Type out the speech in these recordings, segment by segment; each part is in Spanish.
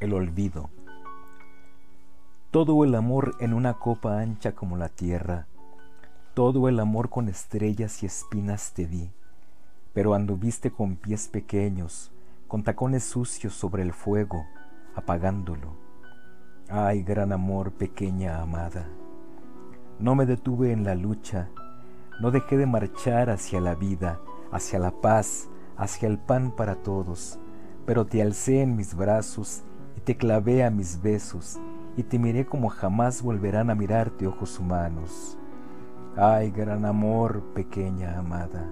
El olvido. Todo el amor en una copa ancha como la tierra, todo el amor con estrellas y espinas te di, pero anduviste con pies pequeños, con tacones sucios sobre el fuego, apagándolo. Ay, gran amor, pequeña amada. No me detuve en la lucha, no dejé de marchar hacia la vida, hacia la paz, hacia el pan para todos, pero te alcé en mis brazos te clavé a mis besos y te miré como jamás volverán a mirarte ojos humanos. Ay, gran amor, pequeña amada.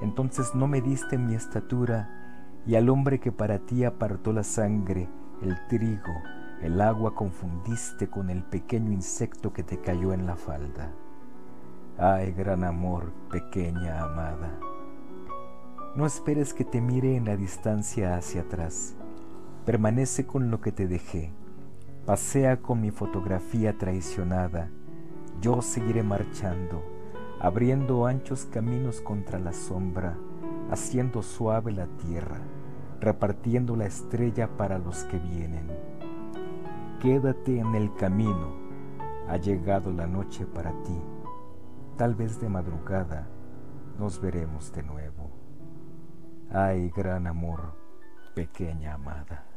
Entonces no me diste mi estatura y al hombre que para ti apartó la sangre, el trigo, el agua confundiste con el pequeño insecto que te cayó en la falda. Ay, gran amor, pequeña amada. No esperes que te mire en la distancia hacia atrás. Permanece con lo que te dejé. Pasea con mi fotografía traicionada. Yo seguiré marchando, abriendo anchos caminos contra la sombra, haciendo suave la tierra, repartiendo la estrella para los que vienen. Quédate en el camino. Ha llegado la noche para ti. Tal vez de madrugada nos veremos de nuevo. Ay, gran amor, pequeña amada.